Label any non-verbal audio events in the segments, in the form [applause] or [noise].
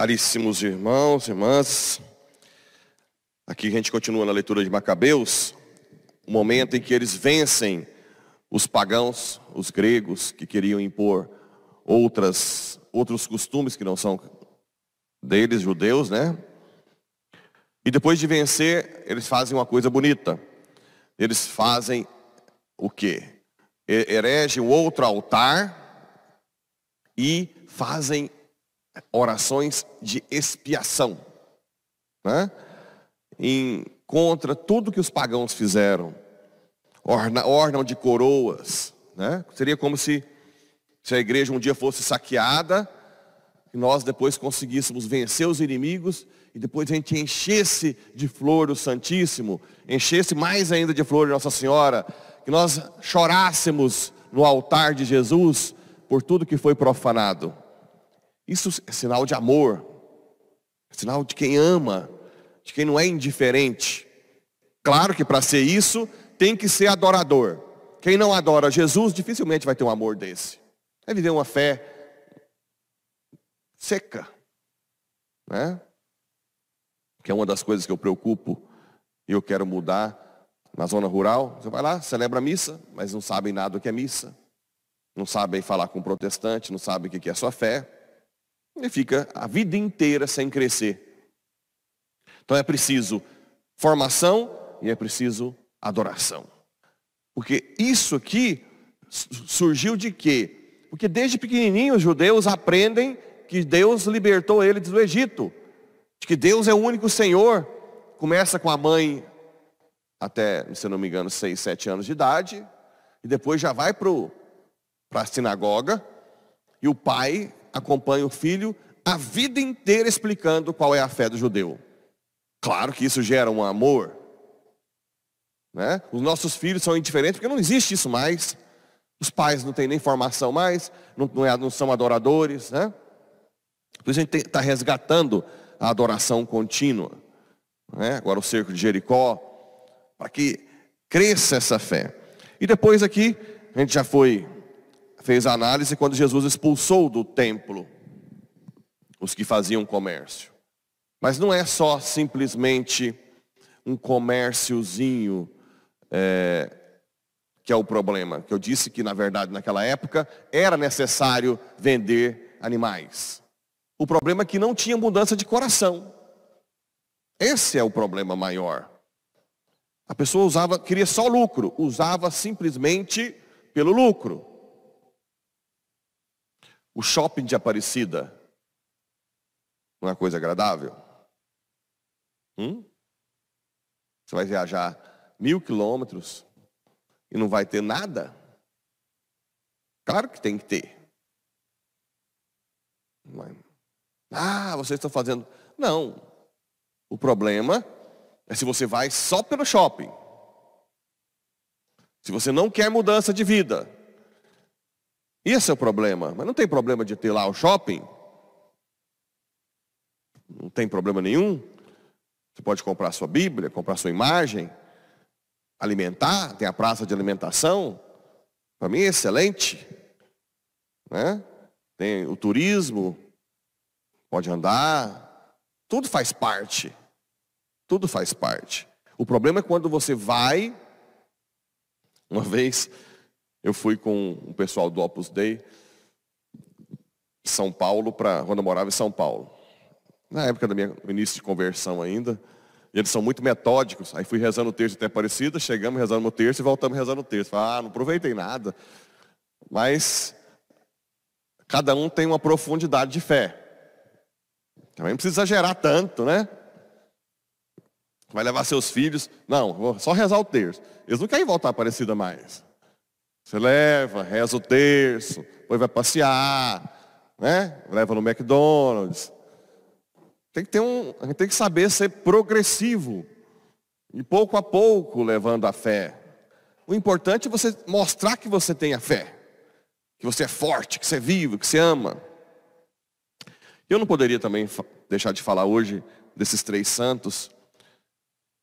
Caríssimos irmãos, irmãs, aqui a gente continua na leitura de Macabeus, o momento em que eles vencem os pagãos, os gregos, que queriam impor outras, outros costumes que não são deles, judeus, né? E depois de vencer, eles fazem uma coisa bonita. Eles fazem o quê? Eregem outro altar e fazem orações de expiação, né? em contra tudo que os pagãos fizeram, orna, ornam de coroas, né? seria como se, se a igreja um dia fosse saqueada e nós depois conseguíssemos vencer os inimigos e depois a gente enchesse de flor o Santíssimo, enchesse mais ainda de flor Nossa Senhora, que nós chorássemos no altar de Jesus por tudo que foi profanado. Isso é sinal de amor, é sinal de quem ama, de quem não é indiferente. Claro que para ser isso, tem que ser adorador. Quem não adora Jesus dificilmente vai ter um amor desse. Vai viver uma fé seca, né? Que é uma das coisas que eu preocupo e eu quero mudar na zona rural. Você vai lá, celebra a missa, mas não sabem nada do que é missa. Não sabem falar com um protestante, não sabem o que é a sua fé. Ele fica a vida inteira sem crescer. Então é preciso formação e é preciso adoração. Porque isso aqui surgiu de quê? Porque desde pequenininho os judeus aprendem que Deus libertou eles do Egito. De que Deus é o único Senhor. Começa com a mãe até, se não me engano, seis, sete anos de idade. E depois já vai para a sinagoga. E o pai acompanha o filho a vida inteira explicando qual é a fé do judeu. Claro que isso gera um amor. Né? Os nossos filhos são indiferentes porque não existe isso mais. Os pais não têm nem formação mais, não, não, é, não são adoradores. Né? Por isso a gente está resgatando a adoração contínua. Né? Agora o cerco de Jericó, para que cresça essa fé. E depois aqui, a gente já foi fez a análise quando Jesus expulsou do templo os que faziam comércio. Mas não é só simplesmente um comérciozinho é, que é o problema. Que eu disse que, na verdade, naquela época, era necessário vender animais. O problema é que não tinha mudança de coração. Esse é o problema maior. A pessoa usava, queria só lucro, usava simplesmente pelo lucro. O shopping de Aparecida não é coisa agradável? Hum? Você vai viajar mil quilômetros e não vai ter nada? Claro que tem que ter. Ah, vocês estão fazendo. Não. O problema é se você vai só pelo shopping. Se você não quer mudança de vida. Esse é o problema. Mas não tem problema de ter lá o shopping. Não tem problema nenhum. Você pode comprar sua Bíblia, comprar sua imagem, alimentar, tem a praça de alimentação. Para mim é excelente. Né? Tem o turismo, pode andar. Tudo faz parte. Tudo faz parte. O problema é quando você vai, uma vez, eu fui com o pessoal do Opus Dei, São Paulo, para quando eu morava em São Paulo. Na época do meu início de conversão ainda. Eles são muito metódicos. Aí fui rezando o terço até Aparecida, chegamos rezando o terço e voltamos rezando o terço. Ah, não aproveitei nada. Mas cada um tem uma profundidade de fé. Também não precisa exagerar tanto, né? Vai levar seus filhos. Não, vou só rezar o terço. Eles não querem voltar a Aparecida mais. Você leva, reza o terço, depois vai passear, né? Leva no McDonald's. Tem que ter um, tem que saber ser progressivo. E pouco a pouco levando a fé. O importante é você mostrar que você tem a fé. Que você é forte, que você é vivo, que você ama. Eu não poderia também deixar de falar hoje desses três santos,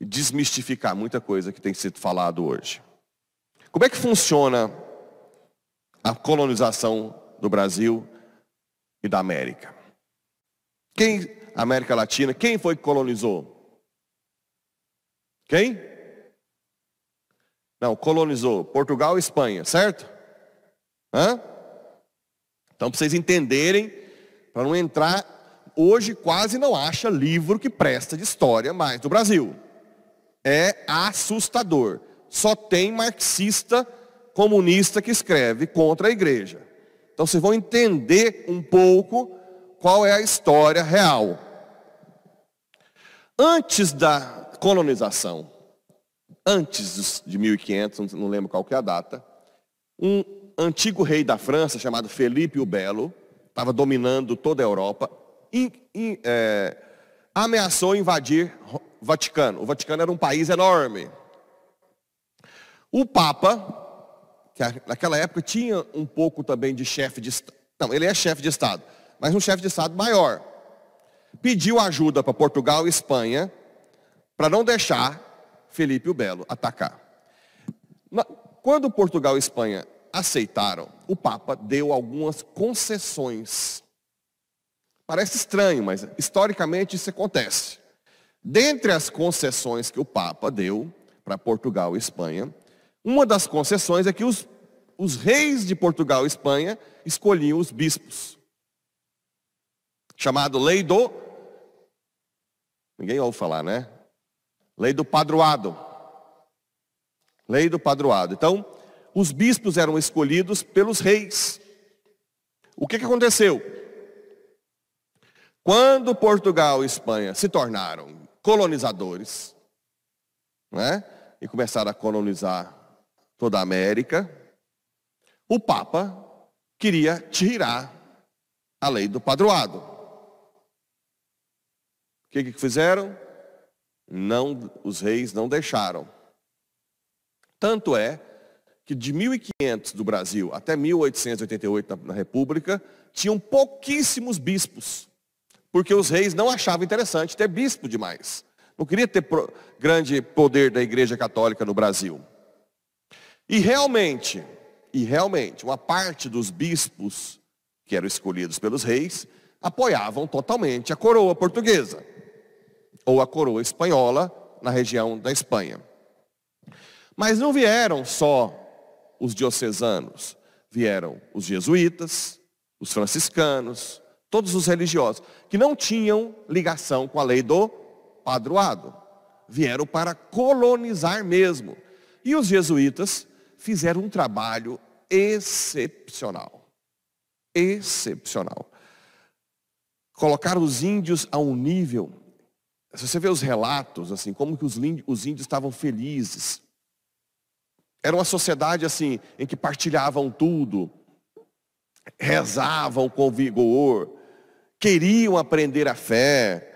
e desmistificar muita coisa que tem sido falado hoje. Como é que funciona a colonização do Brasil e da América? Quem, América Latina, quem foi que colonizou? Quem? Não, colonizou Portugal e Espanha, certo? Hã? Então, para vocês entenderem, para não entrar, hoje quase não acha livro que presta de história mais do Brasil. É assustador. Só tem marxista comunista que escreve contra a igreja. Então vocês vão entender um pouco qual é a história real. Antes da colonização, antes de 1500, não lembro qual que é a data, um antigo rei da França chamado Felipe o Belo estava dominando toda a Europa, in, in, é, ameaçou invadir o Vaticano. O Vaticano era um país enorme. O Papa que naquela época tinha um pouco também de chefe de Estado. Não, ele é chefe de Estado, mas um chefe de Estado maior. Pediu ajuda para Portugal e Espanha para não deixar Felipe o Belo atacar. Quando Portugal e Espanha aceitaram, o Papa deu algumas concessões. Parece estranho, mas historicamente isso acontece. Dentre as concessões que o Papa deu para Portugal e Espanha, uma das concessões é que os, os reis de Portugal e Espanha escolhiam os bispos. Chamado lei do. Ninguém ouve falar, né? Lei do padroado. Lei do padroado. Então, os bispos eram escolhidos pelos reis. O que, que aconteceu? Quando Portugal e Espanha se tornaram colonizadores, né, e começaram a colonizar toda a América, o Papa queria tirar a lei do padroado. O que, que fizeram? Não, os reis não deixaram. Tanto é que de 1500 do Brasil até 1888 na, República, tinham pouquíssimos bispos, porque os reis não achavam interessante ter bispo demais. Não queria ter grande poder da Igreja Católica no Brasil. E realmente, e realmente, uma parte dos bispos que eram escolhidos pelos reis apoiavam totalmente a coroa portuguesa ou a coroa espanhola na região da Espanha. Mas não vieram só os diocesanos, vieram os jesuítas, os franciscanos, todos os religiosos que não tinham ligação com a lei do padroado. Vieram para colonizar mesmo. E os jesuítas fizeram um trabalho excepcional. Excepcional. Colocaram os índios a um nível. Se você vê os relatos, assim, como que os índios estavam felizes. Era uma sociedade assim, em que partilhavam tudo, rezavam com vigor, queriam aprender a fé,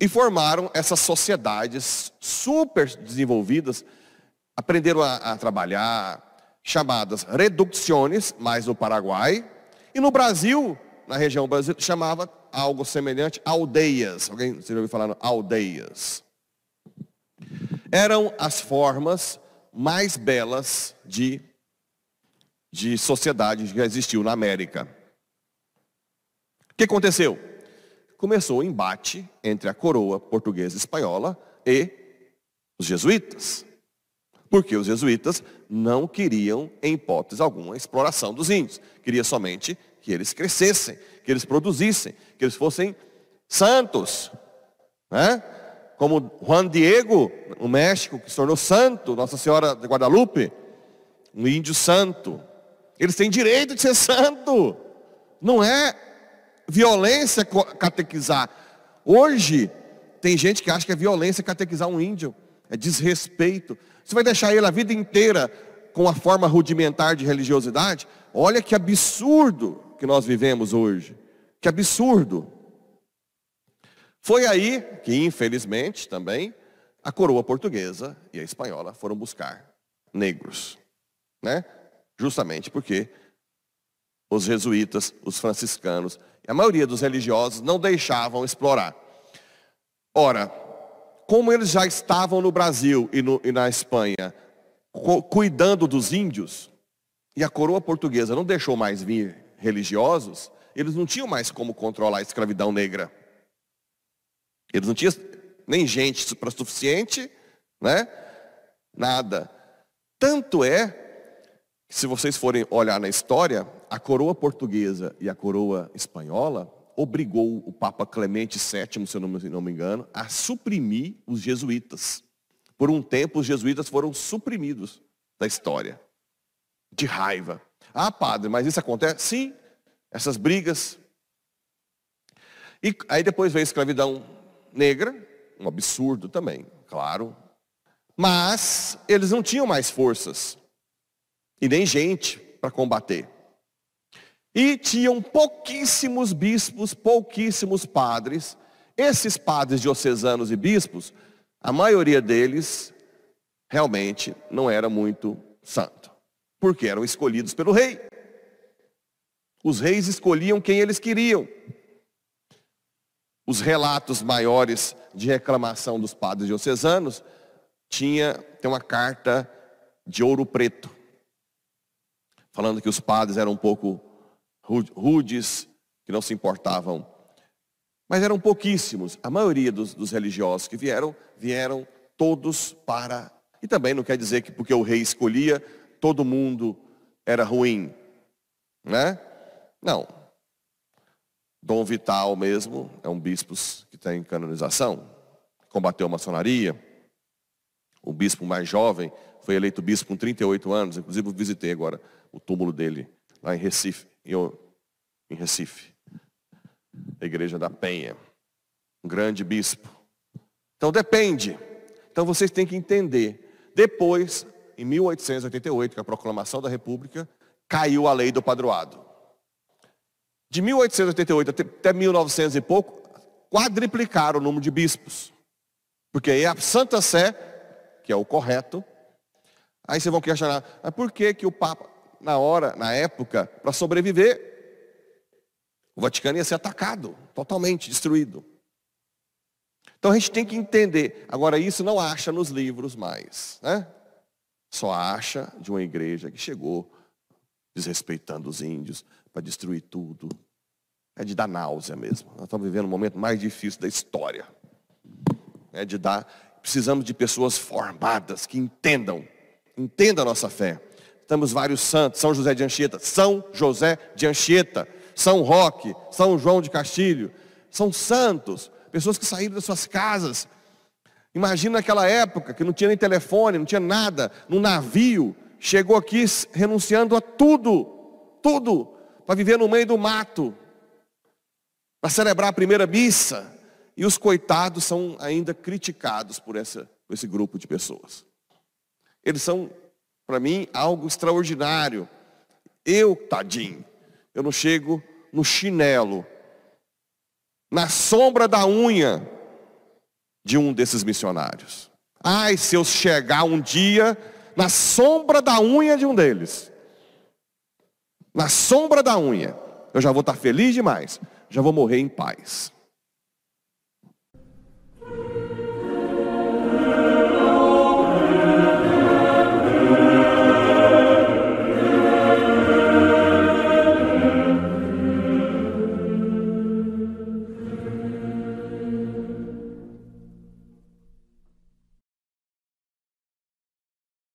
e formaram essas sociedades super desenvolvidas aprenderam a, a trabalhar, chamadas reducciones, mais no Paraguai, e no Brasil, na região brasileira, chamava algo semelhante aldeias. Alguém já ouviu falar aldeias? Eram as formas mais belas de, de sociedade que existiu na América. O que aconteceu? Começou o embate entre a coroa portuguesa e espanhola e os jesuítas. Porque os jesuítas não queriam, em hipótese alguma, exploração dos índios. Queria somente que eles crescessem, que eles produzissem, que eles fossem santos. Né? Como Juan Diego, no México, que se tornou santo, Nossa Senhora de Guadalupe, um índio santo. Eles têm direito de ser [laughs] santo. Não é violência catequizar. Hoje, tem gente que acha que é violência catequizar um índio. É desrespeito. Você vai deixar ele a vida inteira com a forma rudimentar de religiosidade? Olha que absurdo que nós vivemos hoje. Que absurdo. Foi aí que, infelizmente, também, a coroa portuguesa e a espanhola foram buscar negros. Né? Justamente porque os jesuítas, os franciscanos a maioria dos religiosos não deixavam explorar. Ora, como eles já estavam no Brasil e, no, e na Espanha, cuidando dos índios, e a coroa portuguesa não deixou mais vir religiosos, eles não tinham mais como controlar a escravidão negra. Eles não tinham nem gente para suficiente, né? Nada. Tanto é que se vocês forem olhar na história, a coroa portuguesa e a coroa espanhola obrigou o Papa Clemente VII, se eu não me engano, a suprimir os jesuítas. Por um tempo, os jesuítas foram suprimidos da história. De raiva. Ah, padre, mas isso acontece? Sim, essas brigas. E aí depois veio a escravidão negra, um absurdo também, claro. Mas eles não tinham mais forças e nem gente para combater. E tinham pouquíssimos bispos, pouquíssimos padres. Esses padres diocesanos e bispos, a maioria deles realmente não era muito santo, porque eram escolhidos pelo rei. Os reis escolhiam quem eles queriam. Os relatos maiores de reclamação dos padres diocesanos tinha tem uma carta de ouro preto, falando que os padres eram um pouco rudes, que não se importavam. Mas eram pouquíssimos. A maioria dos, dos religiosos que vieram, vieram todos para. E também não quer dizer que porque o rei escolhia, todo mundo era ruim. Né? Não. Dom Vital mesmo, é um bispo que está em canonização, combateu a maçonaria. O bispo mais jovem foi eleito bispo com 38 anos, inclusive eu visitei agora o túmulo dele lá em Recife em Recife. A igreja da Penha. Um grande bispo. Então depende. Então vocês têm que entender. Depois, em 1888, com a proclamação da República, caiu a lei do padroado. De 1888 até 1900 e pouco, quadriplicaram o número de bispos. Porque aí a Santa Sé, que é o correto, aí vocês vão questionar, mas por que, que o Papa, na hora, na época, para sobreviver, o Vaticano ia ser atacado, totalmente destruído. Então a gente tem que entender. Agora, isso não acha nos livros mais. Né? Só acha de uma igreja que chegou desrespeitando os índios para destruir tudo. É de dar náusea mesmo. Nós estamos vivendo o momento mais difícil da história. É de dar. Precisamos de pessoas formadas que entendam. Entendam a nossa fé. Temos vários santos. São José de Anchieta. São José de Anchieta. São Roque, São João de Castilho, são santos, pessoas que saíram das suas casas. Imagina naquela época que não tinha nem telefone, não tinha nada, no navio, chegou aqui renunciando a tudo, tudo, para viver no meio do mato, para celebrar a primeira missa. E os coitados são ainda criticados por, essa, por esse grupo de pessoas. Eles são, para mim, algo extraordinário. Eu, tadinho, eu não chego no chinelo, na sombra da unha de um desses missionários. Ai, se eu chegar um dia na sombra da unha de um deles, na sombra da unha, eu já vou estar feliz demais, já vou morrer em paz.